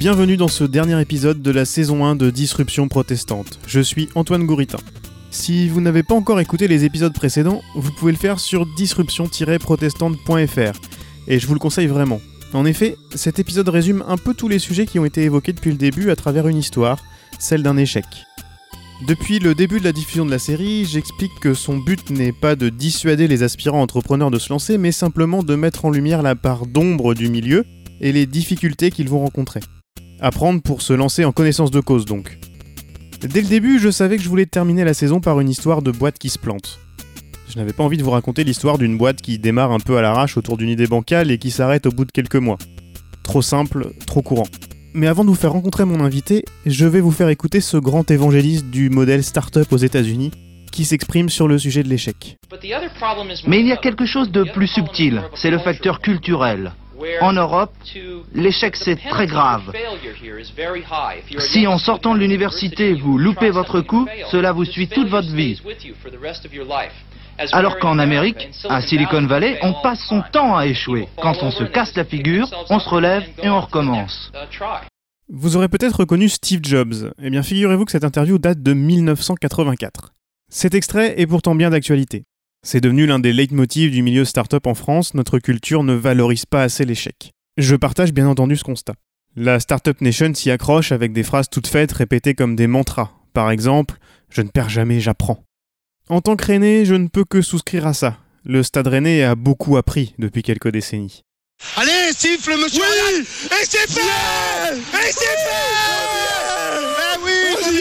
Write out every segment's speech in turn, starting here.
Bienvenue dans ce dernier épisode de la saison 1 de Disruption protestante. Je suis Antoine Gouritin. Si vous n'avez pas encore écouté les épisodes précédents, vous pouvez le faire sur disruption-protestante.fr et je vous le conseille vraiment. En effet, cet épisode résume un peu tous les sujets qui ont été évoqués depuis le début à travers une histoire, celle d'un échec. Depuis le début de la diffusion de la série, j'explique que son but n'est pas de dissuader les aspirants entrepreneurs de se lancer, mais simplement de mettre en lumière la part d'ombre du milieu et les difficultés qu'ils vont rencontrer. Apprendre pour se lancer en connaissance de cause donc. Dès le début, je savais que je voulais terminer la saison par une histoire de boîte qui se plante. Je n'avais pas envie de vous raconter l'histoire d'une boîte qui démarre un peu à l'arrache autour d'une idée bancale et qui s'arrête au bout de quelques mois. Trop simple, trop courant. Mais avant de vous faire rencontrer mon invité, je vais vous faire écouter ce grand évangéliste du modèle startup aux États-Unis qui s'exprime sur le sujet de l'échec. Mais il y a quelque chose de plus subtil, c'est le facteur culturel. En Europe, l'échec c'est très grave. Si en sortant de l'université vous loupez votre coup, cela vous suit toute votre vie. Alors qu'en Amérique, à Silicon Valley, on passe son temps à échouer. Quand on se casse la figure, on se relève et on recommence. Vous aurez peut-être reconnu Steve Jobs. Eh bien, figurez-vous que cette interview date de 1984. Cet extrait est pourtant bien d'actualité. C'est devenu l'un des leitmotivs du milieu startup en France, notre culture ne valorise pas assez l'échec. Je partage bien entendu ce constat. La Startup Nation s'y accroche avec des phrases toutes faites répétées comme des mantras. Par exemple, je ne perds jamais, j'apprends. En tant que René, je ne peux que souscrire à ça. Le Stade Rennais a beaucoup appris depuis quelques décennies. Allez, siffle, monsieur oui Et c'est fait Et c'est fait Oui,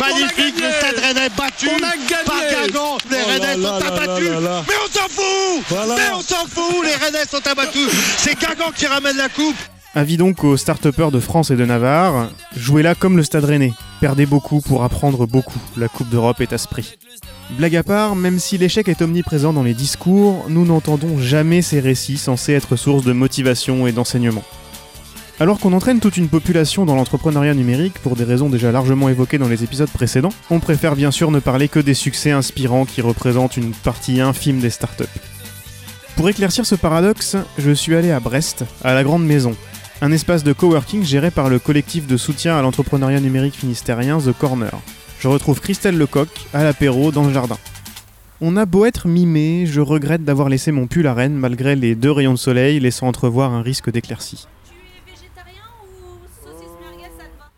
Magnifique, le Stade Rennais battu On a gagné par Guingamp. Les Oh Rennais là sont là abattus là. Mais on s'en fout Voilà. Mais on s'en fout Les Rennais sont abattus C'est Guingamp qui ramène la coupe Avis donc aux start de France et de Navarre, jouez là comme le Stade Rennais. Perdez beaucoup pour apprendre beaucoup. La Coupe d'Europe est à ce prix. Blague à part, même si l'échec est omniprésent dans les discours, nous n'entendons jamais ces récits censés être source de motivation et d'enseignement. Alors qu'on entraîne toute une population dans l'entrepreneuriat numérique pour des raisons déjà largement évoquées dans les épisodes précédents, on préfère bien sûr ne parler que des succès inspirants qui représentent une partie infime des startups. Pour éclaircir ce paradoxe, je suis allé à Brest, à la Grande Maison, un espace de coworking géré par le collectif de soutien à l'entrepreneuriat numérique finistérien The Corner. Je retrouve Christelle Lecoq à l'apéro dans le jardin. On a beau être mimé, je regrette d'avoir laissé mon pull à Rennes malgré les deux rayons de soleil laissant entrevoir un risque d'éclaircie. végétarien ou saucisse merguez, ça te va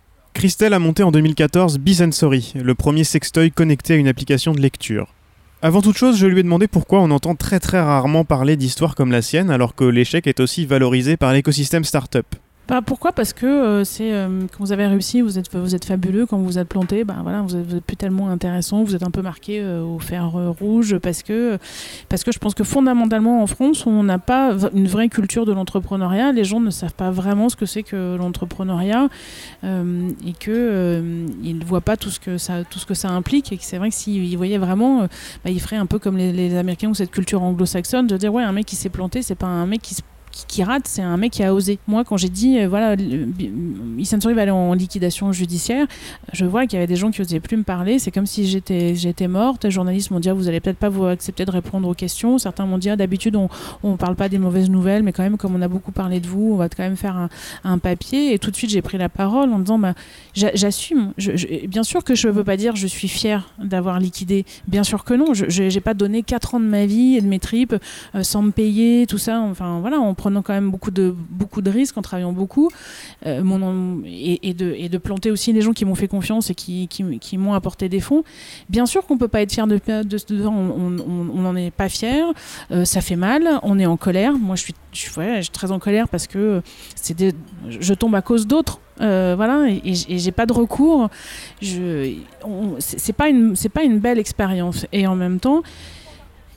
Christelle a monté en 2014 Bisensory, le premier sextoy connecté à une application de lecture. Avant toute chose, je lui ai demandé pourquoi on entend très très rarement parler d'histoires comme la sienne alors que l'échec est aussi valorisé par l'écosystème startup. Bah, pourquoi? Parce que euh, c'est euh, quand vous avez réussi, vous êtes, vous êtes fabuleux. Quand vous êtes planté, bah, voilà, vous, êtes, vous êtes plus tellement intéressant. Vous êtes un peu marqué euh, au fer euh, rouge parce que, parce que je pense que fondamentalement en France, on n'a pas une vraie culture de l'entrepreneuriat. Les gens ne savent pas vraiment ce que c'est que l'entrepreneuriat et que ils ne voient pas tout ce que ça, tout ce que ça implique. Et que c'est vrai que s'ils voyaient vraiment, bah, ils feraient un peu comme les, les Américains ou cette culture anglo-saxonne de dire ouais, un mec qui s'est planté, c'est pas un mec qui se qui, rate, c'est un mec qui a osé. Moi, quand j'ai dit, euh, voilà, Issensori va aller en liquidation judiciaire, je vois qu'il y avait des gens qui osaient plus me parler. C'est comme si j'étais, morte. Les journalistes m'ont dit, ah, vous allez peut-être pas vous accepter de répondre aux questions. Certains m'ont dit, ah, d'habitude, on, on parle pas des mauvaises nouvelles, mais quand même, comme on a beaucoup parlé de vous, on va quand même faire un, papier. Et tout de suite, j'ai pris la parole en disant, bah, j'a- j'assume. Bien sûr que je ne peux pas dire, je suis fière d'avoir liquidé. Bien sûr que non. Je n'ai pas donné 4 ans de ma vie et de mes tripes euh, sans me payer, tout ça. Enfin, voilà, en prenant quand même beaucoup de, beaucoup de risques, en travaillant beaucoup. Euh, et, et de, planter aussi les gens qui m'ont fait confiance et qui, m'ont apporté des fonds. Bien sûr qu'on peut pas être fier de, de, de on on- n'en est pas fier. Euh, ça fait mal. On est en colère. Moi, je suis, très en colère parce que je tombe à cause d'autres. Euh, voilà, et, et j'ai pas de recours. Je, c'est pas une, c'est pas une belle expérience. Et en même temps,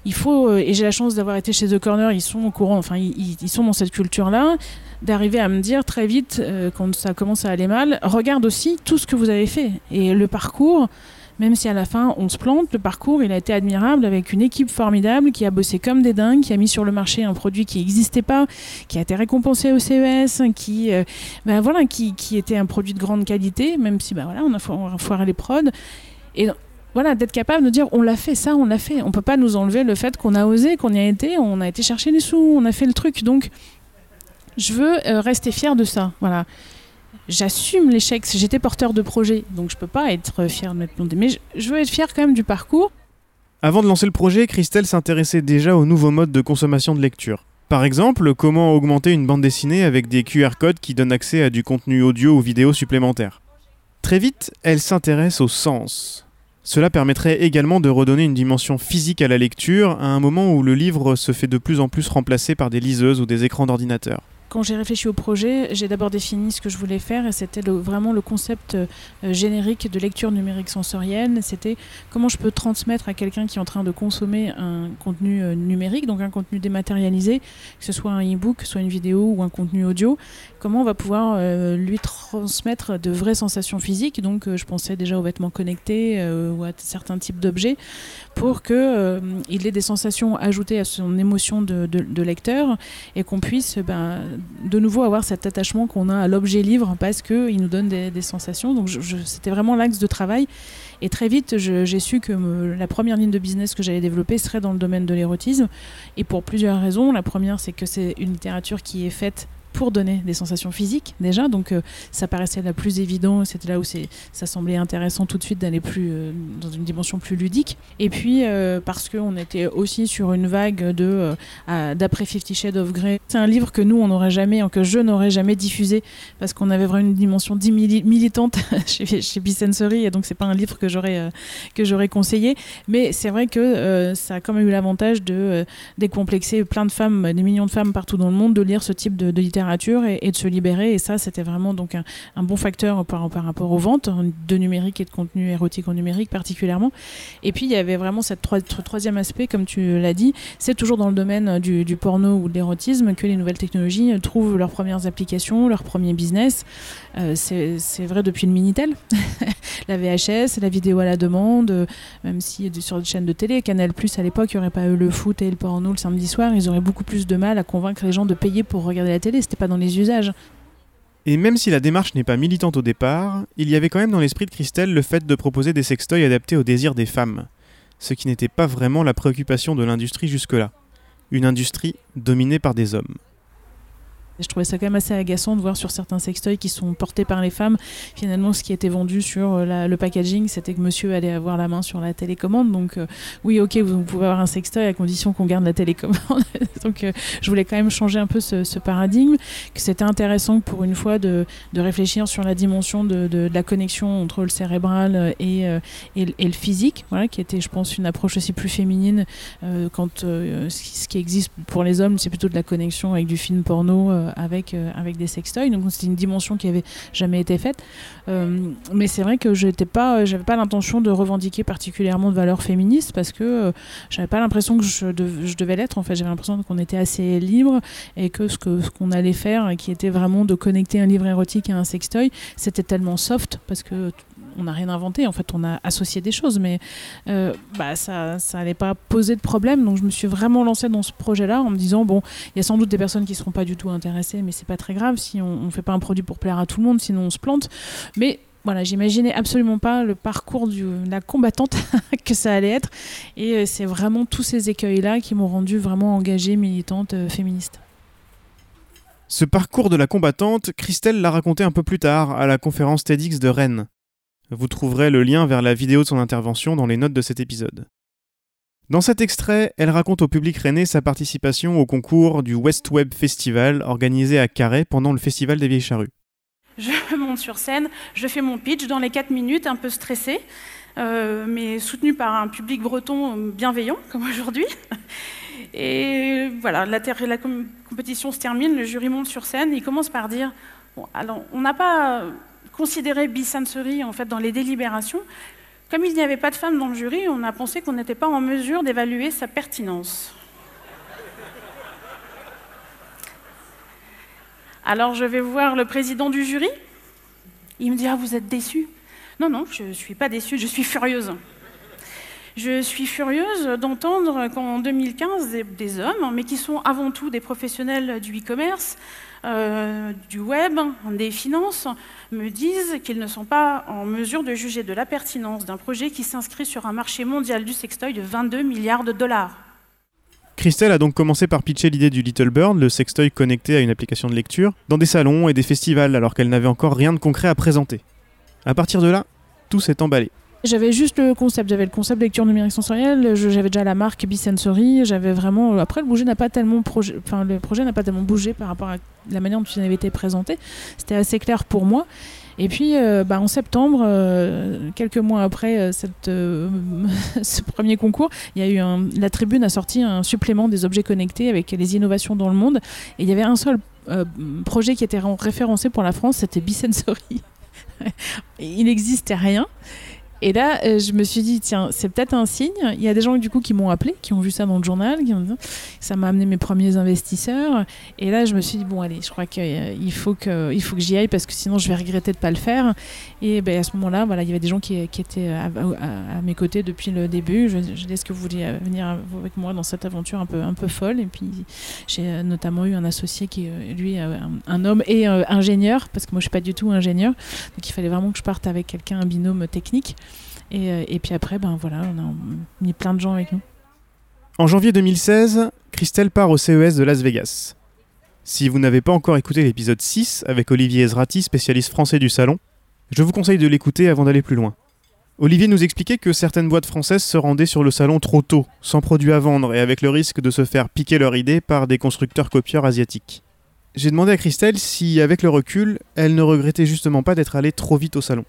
il faut, euh, et j'ai la chance d'avoir été chez The Corner, ils sont au courant, enfin, ils, sont dans cette culture-là, d'arriver à me dire très vite, euh, quand ça commence à aller mal, regarde aussi tout ce que vous avez fait. Et le parcours, même si à la fin on se plante, le parcours il a été admirable avec une équipe formidable qui a bossé comme des dingues, qui a mis sur le marché un produit qui n'existait pas, qui a été récompensé au CES, qui, ben voilà, qui, était un produit de grande qualité, même si ben voilà, on a foiré les prods. Et voilà, d'être capable de dire on l'a fait, ça, on l'a fait. On peut pas nous enlever le fait qu'on a osé, qu'on y a été, on a été chercher les sous, on a fait le truc. Donc, je veux euh, rester fier de ça. Voilà. j'assume l'échec. J'étais porteur de projet, donc je peux pas être fier de planté. Mais je veux être fier quand même du parcours. Avant de lancer le projet, Christelle s'intéressait déjà aux nouveaux modes de consommation de lecture. Par exemple, comment augmenter une bande dessinée avec des QR codes qui donnent accès à du contenu audio ou vidéo supplémentaire. Très vite, elle s'intéresse au sens. Cela permettrait également de redonner une dimension physique à la lecture à un moment où le livre se fait de plus en plus remplacer par des liseuses ou des écrans d'ordinateur. Quand j'ai réfléchi au projet, j'ai d'abord défini ce que je voulais faire et c'était vraiment le concept euh, générique de lecture numérique sensorielle. C'était comment je peux transmettre à quelqu'un qui est en train de consommer un contenu euh, numérique, donc un contenu dématérialisé, que ce soit un e-book, soit une vidéo ou un contenu audio, comment on va pouvoir euh, lui transmettre de vraies sensations physiques. Donc je pensais déjà aux vêtements connectés ou à certains types d'objets pour qu'il ait des sensations ajoutées à son émotion de, lecteur et qu'on puisse ben, de nouveau avoir cet attachement qu'on a à l'objet livre parce qu'il nous donne des, sensations. Donc c'était vraiment l'axe de travail. Et très vite, j'ai su que me- la première ligne de business que j'allais développer serait dans le domaine de l'érotisme. Et pour plusieurs raisons. La première, c'est que c'est une littérature qui est faite pour donner des sensations physiques déjà, donc euh, ça paraissait la plus évident, c'était là où ça semblait intéressant tout de suite d'aller plus euh, dans une dimension plus ludique. Et puis euh, parce qu'on était aussi sur une vague de euh, d'après Fifty Shades of Grey. C'est un livre que nous on n'aurait jamais, que je n'aurais jamais diffusé parce qu'on avait vraiment une dimension militante chez, chez et donc c'est pas un livre que j'aurais que conseillé. Mais c'est vrai que ça a quand même eu l'avantage de décomplexer plein de femmes, des millions de femmes partout dans le monde, de lire ce type de, de littérature et, de se libérer. Et ça, c'était vraiment donc un, bon facteur par, rapport aux ventes de numérique et de contenu érotique en numérique particulièrement. Et puis il y avait vraiment cette troi- troisième aspect, comme tu l'as dit, c'est toujours dans le domaine du, porno ou de l'érotisme que les nouvelles technologies trouvent leurs premières applications, leur premier business. Euh, c'est vrai depuis le Minitel, la VHS, la vidéo à la demande, euh, même si sur une chaîne de télé, Canal Plus à l'époque, il n'y aurait pas eu le foot et le porno le samedi soir, ils auraient beaucoup plus de mal à convaincre les gens de payer pour regarder la télé. Pas dans les usages. Et même si la démarche n'est pas militante au départ, il y avait quand même dans l'esprit de Christelle le fait de proposer des sextoys adaptés aux désirs des femmes, ce qui n'était pas vraiment la préoccupation de l'industrie jusque-là. Une industrie dominée par des hommes. Je trouvais ça quand même assez agaçant de voir sur certains sextoys qui sont portés par les femmes, finalement ce qui était vendu sur euh, le packaging, c'était que monsieur allait avoir la main sur la télécommande. Donc euh, oui, ok, vous, pouvez avoir un sextoy à condition qu'on garde la télécommande. donc euh, je voulais quand même changer un peu ce, paradigme, que c'était intéressant pour une fois de, de réfléchir sur la dimension de, la connexion entre le cérébral et, et, et le physique, voilà, qui était, je pense, une approche aussi plus féminine quand ce, qui, existe pour les hommes, c'est plutôt de la connexion avec du film porno, avec, euh, avec des sextoys. Donc c'était une dimension qui avait jamais été faite. Euh, mais c'est vrai que j'étais pas, j'avais pas l'intention de revendiquer particulièrement de valeurs féministes parce que euh, j'avais pas l'impression que je devais l'être. En fait, j'avais l'impression qu'on était assez libre et que ce que ce qu'on allait faire, qui était vraiment de connecter un livre érotique à un sextoy, c'était tellement soft parce que on n'a rien inventé, en fait, on a associé des choses, mais euh, bah, ça ça allait pas poser de problème. Donc je me suis vraiment lancée dans ce projet-là en me disant bon, il y a sans doute des personnes qui seront pas du tout intéressées, mais c'est pas très grave si on, on fait pas un produit pour plaire à tout le monde, sinon on se plante. Mais voilà, j'imaginais absolument pas le parcours de la combattante que ça allait être, et euh, c'est vraiment tous ces écueils-là qui m'ont rendue vraiment engagée, militante, euh, féministe. Ce parcours de la combattante, Christelle l'a raconté un peu plus tard à la conférence TEDx de Rennes. Vous trouverez le lien vers la vidéo de son intervention dans les notes de cet épisode. Dans cet extrait, elle raconte au public rennais sa participation au concours du West Web Festival organisé à Carhaix pendant le Festival des Vieilles Charrues. Je monte sur scène, je fais mon pitch dans les 4 minutes, un peu stressé, euh, mais soutenu par un public breton bienveillant, comme aujourd'hui. Et voilà, la, la com- compétition se termine, le jury monte sur scène, il commence par dire bon, alors, on n'a pas considéré Bisensory en fait dans les délibérations. Comme il n'y avait pas de femmes dans le jury, on a pensé qu'on n'était pas en mesure d'évaluer sa pertinence. Alors je vais voir le président du jury. Il me dit Ah, vous êtes déçu Non, non, je ne suis pas déçue, je suis furieuse. Je suis furieuse d'entendre qu'en 2015, des, hommes, mais qui sont avant tout des professionnels du e-commerce, euh, du web, des finances, me disent qu'ils ne sont pas en mesure de juger de la pertinence d'un projet qui s'inscrit sur un marché mondial du sextoy de 22 milliards de dollars. Christelle a donc commencé par pitcher l'idée du Little Bird, le sextoy connecté à une application de lecture, dans des salons et des festivals alors qu'elle n'avait encore rien de concret à présenter. À partir de là, tout s'est emballé. J'avais juste le concept, j'avais le concept lecture numérique sensorielle, j'avais déjà la marque Bisensory, j'avais vraiment. euh, Après, le projet n'a pas tellement projet, enfin le projet n'a pas tellement bougé par rapport à la manière dont il avait été présenté. C'était assez clair pour moi. Et puis, euh, bah, en septembre, euh, quelques mois après ce premier concours, il y a eu la Tribune a sorti un supplément des objets connectés avec les innovations dans le monde. Et il y avait un seul projet qui était référencé pour la France, c'était Bisensory. il n'existait rien. Et là, euh, je me suis dit, tiens, c'est peut-être un signe. Il y a des gens du coup qui m'ont appelé, qui ont vu ça dans le journal, qui ont dit, ça m'a amené mes premiers investisseurs. Et là, je me suis dit, bon, allez, je crois qu'il faut que, il faut que j'y aille parce que sinon, je vais regretter de pas le faire. Et ben, à ce moment-là, voilà, il y avait des gens qui, étaient à, à- mes côtés depuis le début. Je, je est-ce que vous voulez euh, venir avec moi dans cette aventure un peu, un peu folle Et puis, j'ai euh, notamment eu un associé qui, euh, lui, euh, un, un homme et euh, ingénieur, parce que moi, je suis pas du tout ingénieur. Donc, il fallait vraiment que je parte avec quelqu'un, un binôme technique. Et, euh, et puis après, ben voilà, on a mis plein de gens avec nous. En janvier 2016, Christelle part au CES de Las Vegas. Si vous n'avez pas encore écouté l'épisode 6 avec Olivier Ezrati, spécialiste français du salon, je vous conseille de l'écouter avant d'aller plus loin. Olivier nous expliquait que certaines boîtes françaises se rendaient sur le salon trop tôt, sans produits à vendre et avec le risque de se faire piquer leur idée par des constructeurs copieurs asiatiques. J'ai demandé à Christelle si, avec le recul, elle ne regrettait justement pas d'être allée trop vite au salon.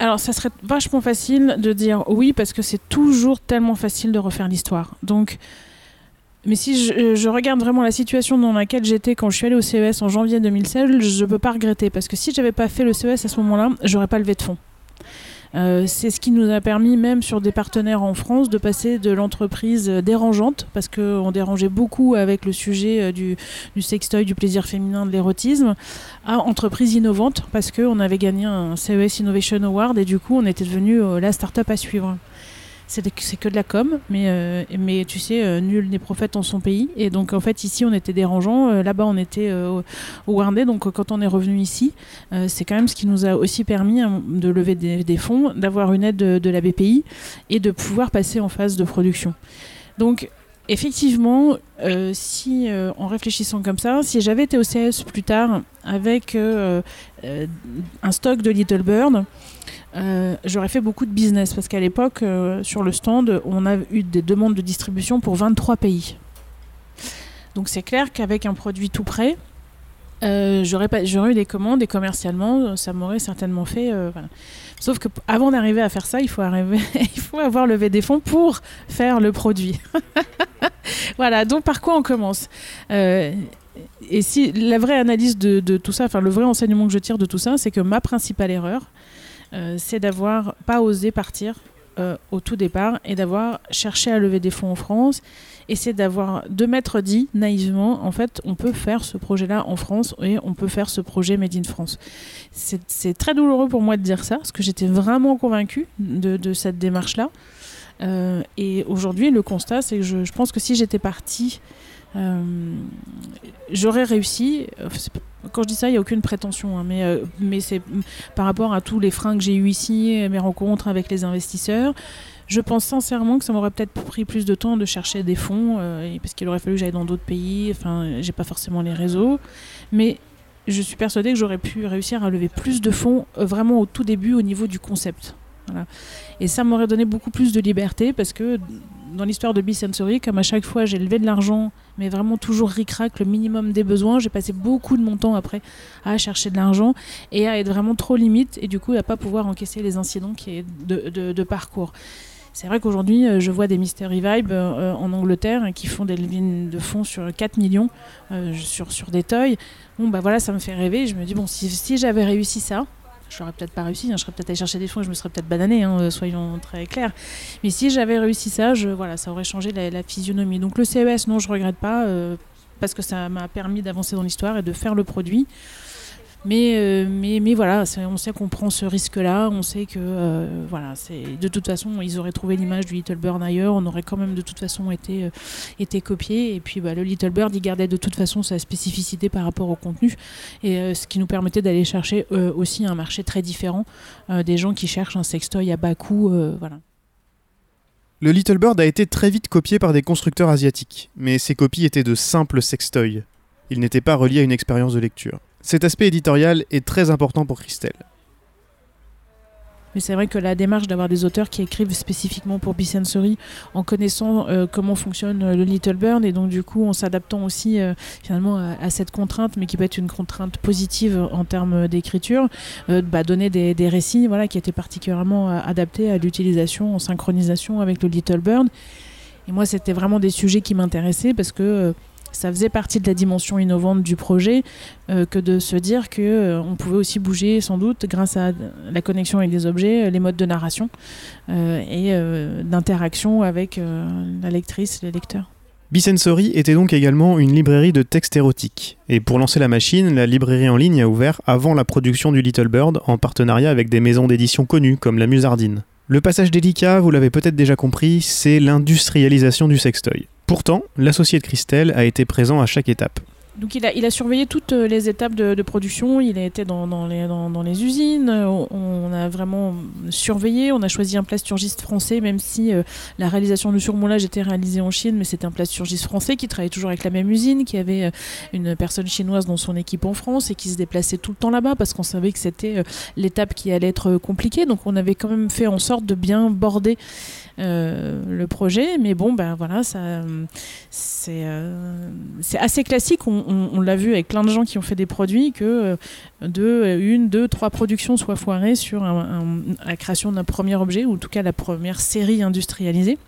Alors, ça serait vachement facile de dire oui, parce que c'est toujours tellement facile de refaire l'histoire. Donc, mais si je, je regarde vraiment la situation dans laquelle j'étais quand je suis allée au CES en janvier 2016, je peux pas regretter, parce que si j'avais pas fait le CES à ce moment-là, j'aurais pas levé de fonds. Euh, c'est ce qui nous a permis, même sur des partenaires en France, de passer de l'entreprise dérangeante, parce qu'on dérangeait beaucoup avec le sujet euh, du, du sextoy, du plaisir féminin, de l'érotisme, à entreprise innovante, parce qu'on avait gagné un CES Innovation Award et du coup, on était devenu euh, la start-up à suivre. C'est que de la com, mais, euh, tu sais, euh, nul n'est prophète en son pays. Et donc, en fait, ici, on était dérangeants. euh, Là-bas, on était au Warndé. Donc, quand on est revenu ici, c'est quand même ce qui nous a aussi permis hein, de lever des, des fonds, d'avoir une aide de, de la BPI et de pouvoir passer en phase de production. Donc, effectivement, euh, si euh, en réfléchissant comme ça, si j'avais été au CS plus tard avec euh, un stock de Little Bird, j'aurais fait beaucoup de business parce qu'à l'époque, sur le stand, on a eu des demandes de distribution pour 23 pays. Donc c'est clair qu'avec un produit tout prêt, euh, j'aurais eu des commandes et commercialement, ça m'aurait certainement fait. euh. Sauf que avant d'arriver à faire ça, il faut arriver, il faut avoir levé des fonds pour faire le produit. voilà. Donc par quoi on commence? Euh, Et si la vraie analyse de, tout ça, enfin le vrai enseignement que je tire de tout ça, c'est que ma principale erreur, euh, c'est d'avoir pas osé partir euh, au tout départ et d'avoir cherché à lever des fonds en France et c'est d'avoir de m'être dit naïvement en fait on peut faire ce projet là en France et on peut faire ce projet made in France c'est très douloureux pour moi de dire ça parce que j'étais vraiment convaincue de, cette démarche là et aujourd'hui le constat c'est que je, pense que si j'étais partie euh, j'aurais réussi. Euh, Quand je dis ça, il n'y a aucune prétention, hein, mais, euh, mais c'est par rapport à tous les freins que j'ai eu ici, mes rencontres avec les investisseurs. Je pense sincèrement que ça m'aurait peut-être pris plus de temps de chercher des fonds, euh, parce qu'il aurait fallu que j'aille dans d'autres pays. Enfin, j'ai pas forcément les réseaux, mais je suis persuadée que j'aurais pu réussir à lever plus de fonds euh, vraiment au tout début au niveau du concept. Et ça m'aurait donné beaucoup plus de liberté parce que dans l'histoire de B-Sensory, comme à chaque fois j'ai levé de l'argent, mais vraiment toujours ric-rac, le minimum des besoins, j'ai passé beaucoup de mon temps après à chercher de l'argent et à être vraiment trop limite et du coup à pas pouvoir encaisser les incidents qui de parcours. C'est vrai qu'aujourd'hui, euh, je vois des Mystery Vibe euh, en Angleterre qui font des levées de fonds sur 4 millions euh, sur, sur des toys. Bon, bah voilà, ça me fait rêver. Je me dis, bon, si, j'avais réussi ça, je n'aurais peut-être pas réussi, hein, je serais peut-être allé chercher des fonds et je me serais peut-être banané, hein, soyons très clairs. Mais si j'avais réussi ça, voilà, ça aurait changé la, physionomie. Donc le CES, non, je regrette pas, parce que ça m'a permis d'avancer dans l'histoire et de faire le produit. Mais, euh, mais, voilà, on sait qu'on prend ce risque-là, on sait que euh, voilà, c'est de toute façon, ils auraient trouvé l'image du Little Bird ailleurs, on aurait quand même de toute façon été, euh, été copié. Et puis bah, le Little Bird, il gardait de toute façon sa spécificité par rapport au contenu, et ce qui nous permettait d'aller chercher aussi un marché très différent, des gens qui cherchent un sextoy à bas coût. voilà. Le Little Bird a été très vite copié par des constructeurs asiatiques, mais ces copies étaient de simples sextoys. Ils n'étaient pas reliés à une expérience de lecture. Cet aspect éditorial est très important pour Christelle. Mais c'est vrai que la démarche d'avoir des auteurs qui écrivent spécifiquement pour Bisensory en connaissant euh, comment fonctionne euh, le Little Bird et donc du coup en s'adaptant aussi euh, finalement à, cette contrainte mais qui peut être une contrainte positive en termes d'écriture, bah, donner des, des récits voilà, qui étaient particulièrement adaptés à l'utilisation en synchronisation avec le Little Bird. Et moi c'était vraiment des sujets qui m'intéressaient parce que ça faisait partie de la dimension innovante du projet euh, que de se dire que euh, on pouvait aussi bouger sans doute grâce à la connexion avec des objets, euh, les modes de narration et d'interaction avec la lectrice, le lecteur. Bisensory était donc également une librairie de textes érotiques. Et pour lancer la machine, la librairie en ligne a ouvert avant la production du Little Bird en partenariat avec des maisons d'édition connues comme la Musardine. Le passage délicat, vous l'avez peut-être déjà compris, c'est l'industrialisation du sextoy. Pourtant, l'associé de Christelle a été présent à chaque étape. Donc il a, il a surveillé toutes euh, les étapes de, production, il a été dans, les, usines, euh, on, a vraiment surveillé, on a choisi un plasturgiste français, même si euh, la réalisation du surmoulage était réalisée en Chine, mais c'était un plasturgiste français qui travaillait toujours avec la même usine, qui avait une personne chinoise dans son équipe en France et qui se déplaçait tout le temps là-bas parce qu'on savait que c'était l'étape qui allait être compliquée. Donc on avait quand même fait en sorte de bien border euh, le projet, mais bon, ben voilà, ça, c'est euh, assez classique. On, l'a vu avec plein de gens qui ont fait des produits que euh, deux, une, deux, trois productions soient foirées sur la création d'un premier objet ou en tout cas la première série industrialisée.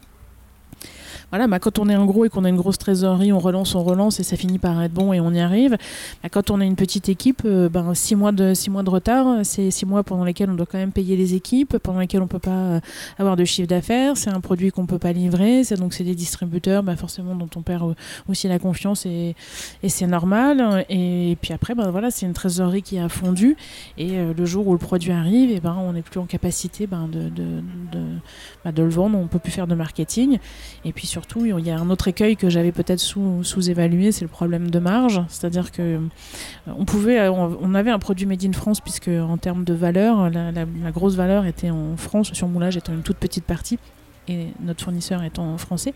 Voilà, bah, quand on est un gros et qu'on a une grosse trésorerie, on relance, on relance et ça finit par être bon et on y arrive. Bah, quand on a une petite équipe, euh, ben, six, mois de, six mois de retard, c'est six mois pendant lesquels on doit quand même payer les équipes, pendant lesquels on peut pas euh, avoir de chiffre d'affaires, c'est un produit qu'on peut pas livrer, donc c'est des distributeurs bah, forcément dont on perd euh, aussi la confiance et, c'est normal. Et, puis après, ben, voilà, c'est une trésorerie qui a fondu et le jour où le produit arrive, et ben, on n'est plus en capacité ben, de, de, bah, de le vendre, on peut plus faire de marketing. Et puis surtout, il y a un autre écueil que j'avais peut-être sous, sous-évalué, c'est le problème de marge. C'est-à-dire que euh, on pouvait, euh, on, avait un produit made in France puisque en termes de valeur, la, la- la grosse valeur était en France, sur moulage étant une toute petite partie et notre fournisseur étant français.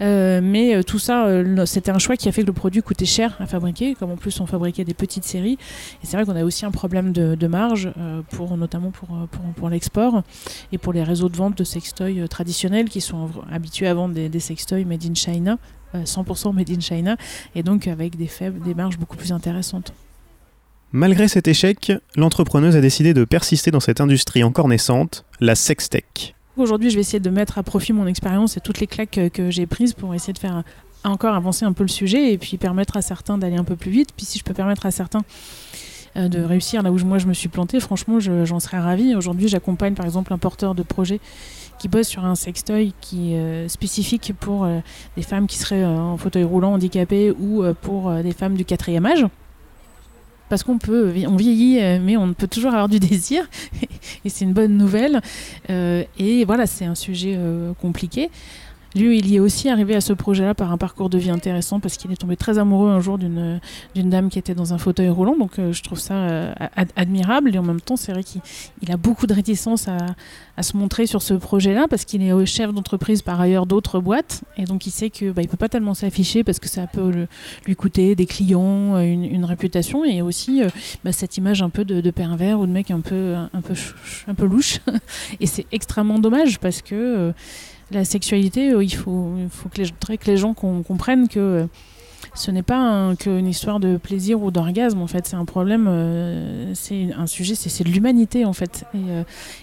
Euh, mais euh, tout ça, euh, c'était un choix qui a fait que le produit coûtait cher à fabriquer, comme en plus on fabriquait des petites séries. Et c'est vrai qu'on a aussi un problème de, marge, pour, notamment pour, pour, l'export et pour les réseaux de vente de sextoys traditionnels qui sont habitués à vendre des, des sextoys made in China, euh, 100% made in China, et donc avec des, faibles, des marges beaucoup plus intéressantes. Malgré cet échec, l'entrepreneuse a décidé de persister dans cette industrie encore naissante, la sextech. Aujourd'hui, je vais essayer de mettre à profit mon expérience et toutes les claques que j'ai prises pour essayer de faire encore avancer un peu le sujet et puis permettre à certains d'aller un peu plus vite. Puis si je peux permettre à certains euh, de réussir là où moi je me suis plantée, franchement, je- j'en serais ravie. Aujourd'hui, j'accompagne par exemple un porteur de projet qui bosse sur un sextoy qui est euh, spécifique pour euh, des femmes qui seraient en fauteuil roulant, handicapées ou pour des femmes du quatrième âge. Parce qu'on peut, on vieillit, euh, mais on peut toujours avoir du désir, et c'est une bonne nouvelle. Euh, et voilà, c'est un sujet euh, compliqué. Lui, il y est aussi arrivé à ce projet-là par un parcours de vie intéressant parce qu'il est tombé très amoureux un jour d'une dame qui était dans un fauteuil roulant. Donc, euh, je trouve ça euh, ad- admirable. Et en même temps, c'est vrai qu'il il a beaucoup de réticence à, à se montrer sur ce projet-là parce qu'il est chef d'entreprise par ailleurs d'autres boîtes. Et donc, il sait que bah, il peut pas tellement s'afficher parce que ça peut lui coûter des clients, euh, une, réputation et aussi bah, cette image un peu de, de pervers ou de mec un peu, un peu, un peu louche. Et c'est extrêmement dommage parce que la sexualité, euh, il faut, faut que, les, que les gens com- comprennent que euh, ce n'est pas un- qu'une histoire de plaisir ou d'orgasme. En fait, c'est un problème, euh, c'est un sujet, c'est de l'humanité en fait. Et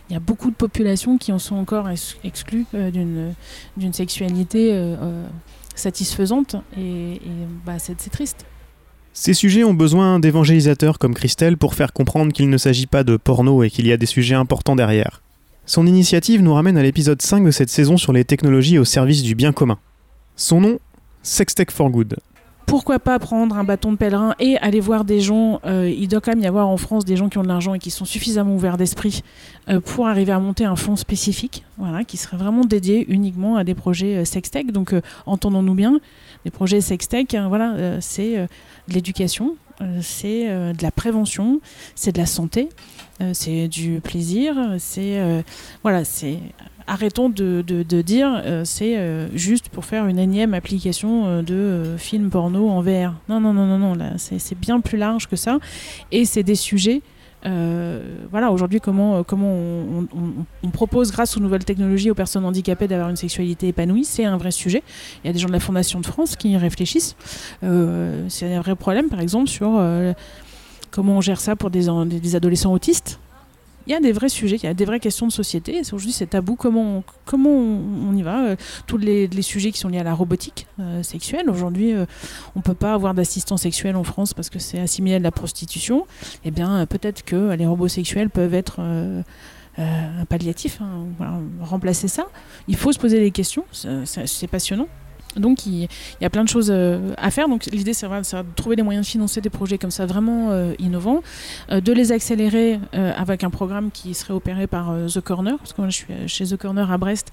il y a beaucoup de populations qui en sont encore ex- exclues d'une d'une sexualité satisfaisante. Et, et, bah, c'est triste. Ces sujets ont besoin d'évangélisateurs comme Christelle pour faire comprendre qu'il ne s'agit pas de porno et qu'il y a des sujets importants derrière. Son initiative nous ramène à l'épisode 5 de cette saison sur les technologies au service du bien commun. Son nom Sextech for Good. pourquoi pas prendre un bâton de pèlerin et aller voir des gens euh, Il doit quand même y avoir en France des gens qui ont de l'argent et qui sont suffisamment ouverts d'esprit euh, pour arriver à monter un fonds spécifique, voilà, qui serait vraiment dédié uniquement à des projets euh, sextech. Donc, entendons-nous bien, des projets sextech, hein, voilà, c'est de l'éducation c'est euh, de la prévention, c'est de la santé, euh, c'est du plaisir, c'est euh, voilà, c'est arrêtons de, dire euh, c'est euh, juste pour faire une énième application euh, de euh, film porno en VR. Non non non non non, c'est bien plus large que ça et c'est des sujets euh, voilà, aujourd'hui, comment, euh, comment on, propose, grâce aux nouvelles technologies, aux personnes handicapées d'avoir une sexualité épanouie, c'est un vrai sujet. Il y a des gens de la Fondation de France qui y réfléchissent. Euh, c'est un vrai problème, par exemple, sur euh, comment on gère ça pour des adolescents autistes. Il y a des vrais sujets, il y a des vraies questions de société. Aujourd'hui, c'est tabou. Comment, on- comment on, y va Euh, Tous les, sujets qui sont liés à la robotique euh, sexuelle. Aujourd'hui, euh, on ne peut pas avoir d'assistant sexuel en France parce que c'est assimilé à de la prostitution eh bien peut-être que les robots sexuels peuvent être un palliatif, hein, remplacer ça. Il faut se poser des questions, c'est passionnant. Donc il, y a plein de choses euh, à faire. Donc l'idée c'est de trouver des moyens de financer des projets comme ça vraiment euh, innovants, euh, de les accélérer avec un programme qui serait opéré par The Corner, parce que moi je suis chez The Corner à Brest,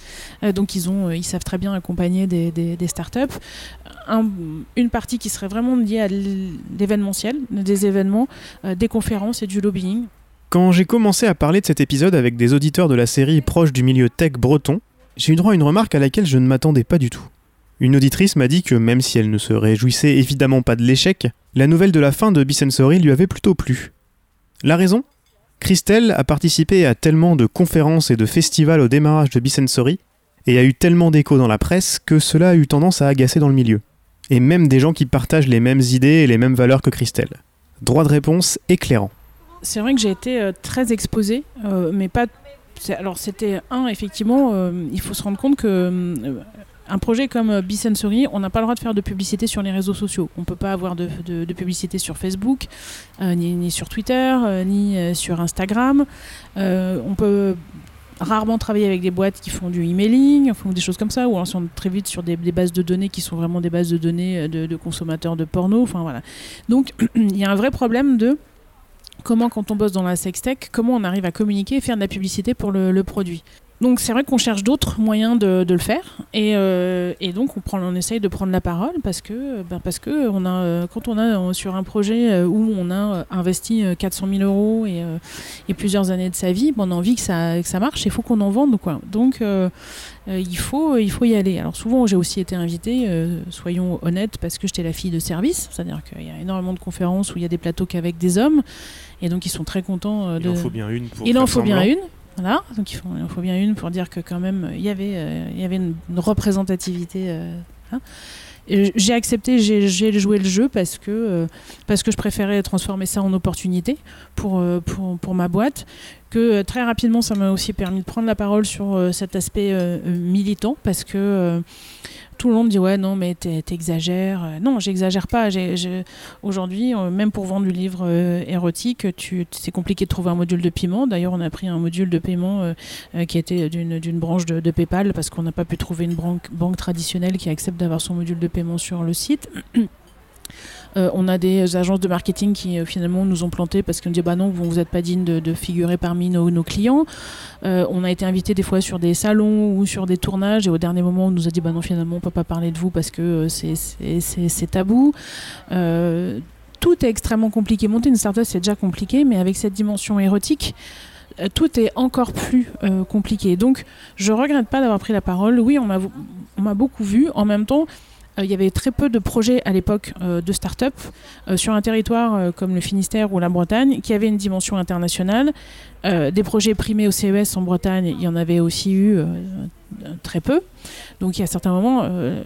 donc ils ont, ils savent très bien accompagner des, startups. Un- une partie qui serait vraiment liée à l'événementiel, des événements, des conférences et du lobbying. Quand j'ai commencé à parler de cet épisode avec des auditeurs de la série proche du milieu tech breton, j'ai eu droit à une remarque à laquelle je ne m'attendais pas du tout. Une auditrice m'a dit que même si elle ne se réjouissait évidemment pas de l'échec, la nouvelle de la fin de Bicensory lui avait plutôt plu. La raison? Christelle a participé à tellement de conférences et de festivals au démarrage de Bicensory et a eu tellement d'échos dans la presse que cela a eu tendance à agacer dans le milieu. Et même des gens qui partagent les mêmes idées et les mêmes valeurs que Christelle. Droit de réponse éclairant. C'est vrai que j'ai été euh, très exposée, euh, mais pas. Alors c'était un, effectivement, euh, il faut se rendre compte que un projet comme euh, Bisensory, on n'a pas le droit de faire de publicité sur les réseaux sociaux. On peut pas avoir de, publicité sur Facebook, euh, ni, sur Twitter, euh, ni sur Instagram. On peut rarement travailler avec des boîtes qui font du emailing, ou des choses comme ça, ou alors si on très vite sur des, bases de données qui sont vraiment des bases de données de, consommateurs de porno. Donc il y a un vrai problème de comment quand on bosse dans la sextech, comment on arrive à communiquer et faire de la publicité pour le produit. Donc c'est vrai qu'on cherche d'autres moyens de, de le faire et, euh, et donc on, prend, on essaye de prendre la parole parce que, ben parce que on a, euh, quand on a euh, sur un projet euh, où on a euh, investi euh, 400 000 euros et, euh, et plusieurs années de sa vie, ben on a envie que ça, que ça marche, il faut qu'on en vende. Quoi. Donc euh, euh, il, faut, il faut y aller. Alors souvent j'ai aussi été invitée, euh, soyons honnêtes, parce que j'étais la fille de service, c'est-à-dire qu'il y a énormément de conférences où il y a des plateaux qu'avec des hommes et donc ils sont très contents euh, de... Il en faut bien une pour Il en faut bien une. Donc il, faut, il faut bien une pour dire que quand même il y avait, euh, il y avait une, représentativité. euh, hein. J'ai accepté, j'ai joué le jeu parce que, euh, parce que je préférais transformer ça en opportunité pour, pour, pour ma boîte. Que euh, très rapidement, ça m'a aussi permis de prendre la parole sur euh, cet aspect euh, militant parce que tout le monde dit ouais non mais t'exagères. Non, j'exagère pas. Aujourd'hui, même pour vendre du livre érotique, c'est compliqué de trouver un module de paiement. D'ailleurs, on a pris un module de paiement qui était d'une d'une branche de, PayPal parce qu'on n'a pas pu trouver une banque traditionnelle qui accepte d'avoir son module de paiement sur le site. Euh, on a des agences de marketing qui euh, finalement nous ont planté parce qu'on dit bah non vous vous n'êtes pas digne de, figurer parmi nos, clients. Euh, on a été invité des fois sur des salons ou sur des tournages et au dernier moment on nous a dit bah non finalement on peut pas parler de vous parce que c'est- tabou. Tout est extrêmement compliqué. Monter une startup c'est déjà compliqué mais avec cette dimension érotique tout est encore plus compliqué. Donc, je regrette pas d'avoir pris la parole. Oui, on m'a beaucoup vu. En même temps, il y avait très peu de projets à l'époque euh, de start-up euh, sur un territoire euh, comme le Finistère ou la Bretagne qui avait une dimension internationale. Euh, des projets primés au CES en Bretagne, il y en avait aussi eu euh, très peu. Donc, il y a certains moments, euh,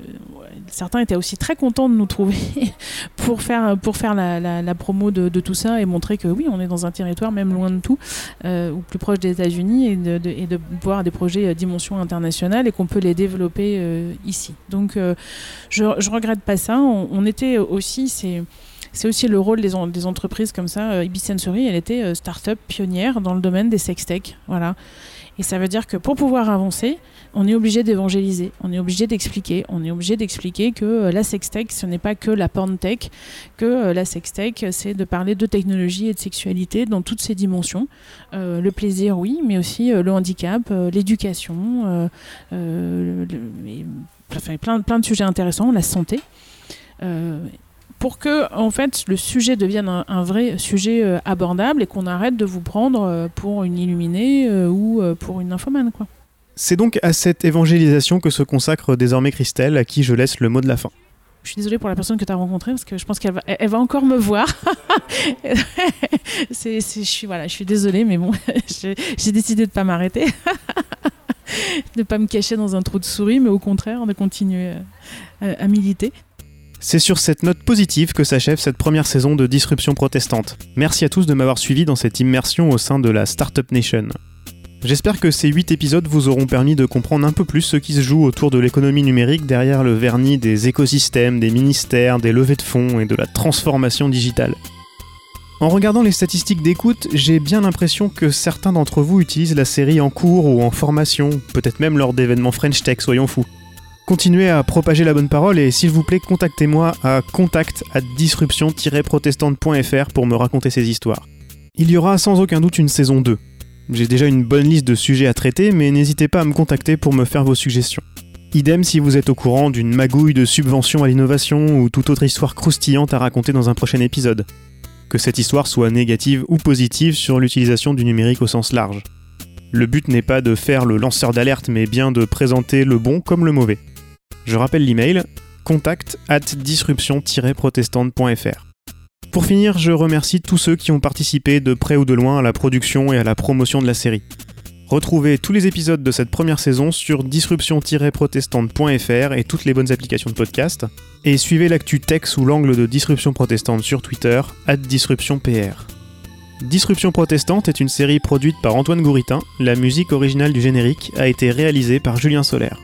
certains étaient aussi très contents de nous trouver pour faire, pour faire la, promo de, tout ça et montrer que oui, on est dans un territoire même loin de tout, euh, ou plus proche des États-Unis, et de, voir des projets à dimension internationale et qu'on peut les développer euh, ici. Donc, euh, je, je regrette pas ça. On, on était aussi, c'est. C'est aussi le rôle des, en- des entreprises comme ça. Euh, Ibis Sensory, elle était euh, start-up pionnière dans le domaine des sextech. Voilà. Et ça veut dire que pour pouvoir avancer, on est obligé d'évangéliser, on est obligé d'expliquer, on est obligé d'expliquer que euh, la sextech, ce n'est pas que la porn-tech, que la sextech, c'est de parler de technologie et de sexualité dans toutes ses dimensions. Le plaisir, oui, mais aussi le handicap, l'éducation, plein, de sujets intéressants, la santé. Pour que en fait le sujet devienne un, un vrai sujet euh, abordable et qu'on arrête de vous prendre euh, pour une illuminée euh, ou pour une infomane quoi. C'est donc à cette évangélisation que se consacre désormais Christelle, à qui je laisse le mot de la fin. Je suis désolée pour la personne que tu as rencontrée parce que je pense qu'elle va, elle- elle va encore me voir. c'est, c'est- je suis voilà, je suis désolée mais bon, j'ai, décidé de pas m'arrêter, de pas me cacher dans un trou de souris, mais au contraire de continuer à- à militer. C'est sur cette note positive que s'achève cette première saison de Disruption protestante. Merci à tous de m'avoir suivi dans cette immersion au sein de la Startup Nation. J'espère que ces 8 épisodes vous auront permis de comprendre un peu plus ce qui se joue autour de l'économie numérique derrière le vernis des écosystèmes, des ministères, des levées de fonds et de la transformation digitale. En regardant les statistiques d'écoute, j'ai bien l'impression que certains d'entre vous utilisent la série en cours ou en formation, peut-être même lors d'événements French Tech, soyons fous. Continuez à propager la bonne parole et s'il vous plaît, contactez-moi à contact at disruption-protestante.fr pour me raconter ces histoires. Il y aura sans aucun doute une saison 2. J'ai déjà une bonne liste de sujets à traiter, mais n'hésitez pas à me contacter pour me faire vos suggestions. Idem si vous êtes au courant d'une magouille de subventions à l'innovation ou toute autre histoire croustillante à raconter dans un prochain épisode. Que cette histoire soit négative ou positive sur l'utilisation du numérique au sens large. Le but n'est pas de faire le lanceur d'alerte, mais bien de présenter le bon comme le mauvais. Je rappelle l'email contact at disruption-protestante.fr. Pour finir, je remercie tous ceux qui ont participé de près ou de loin à la production et à la promotion de la série. Retrouvez tous les épisodes de cette première saison sur disruption-protestante.fr et toutes les bonnes applications de podcast. Et suivez l'actu tech sous l'angle de Disruption Protestante sur Twitter, at disruptionpr. Disruption Protestante est une série produite par Antoine Gouritin. La musique originale du générique a été réalisée par Julien Solaire.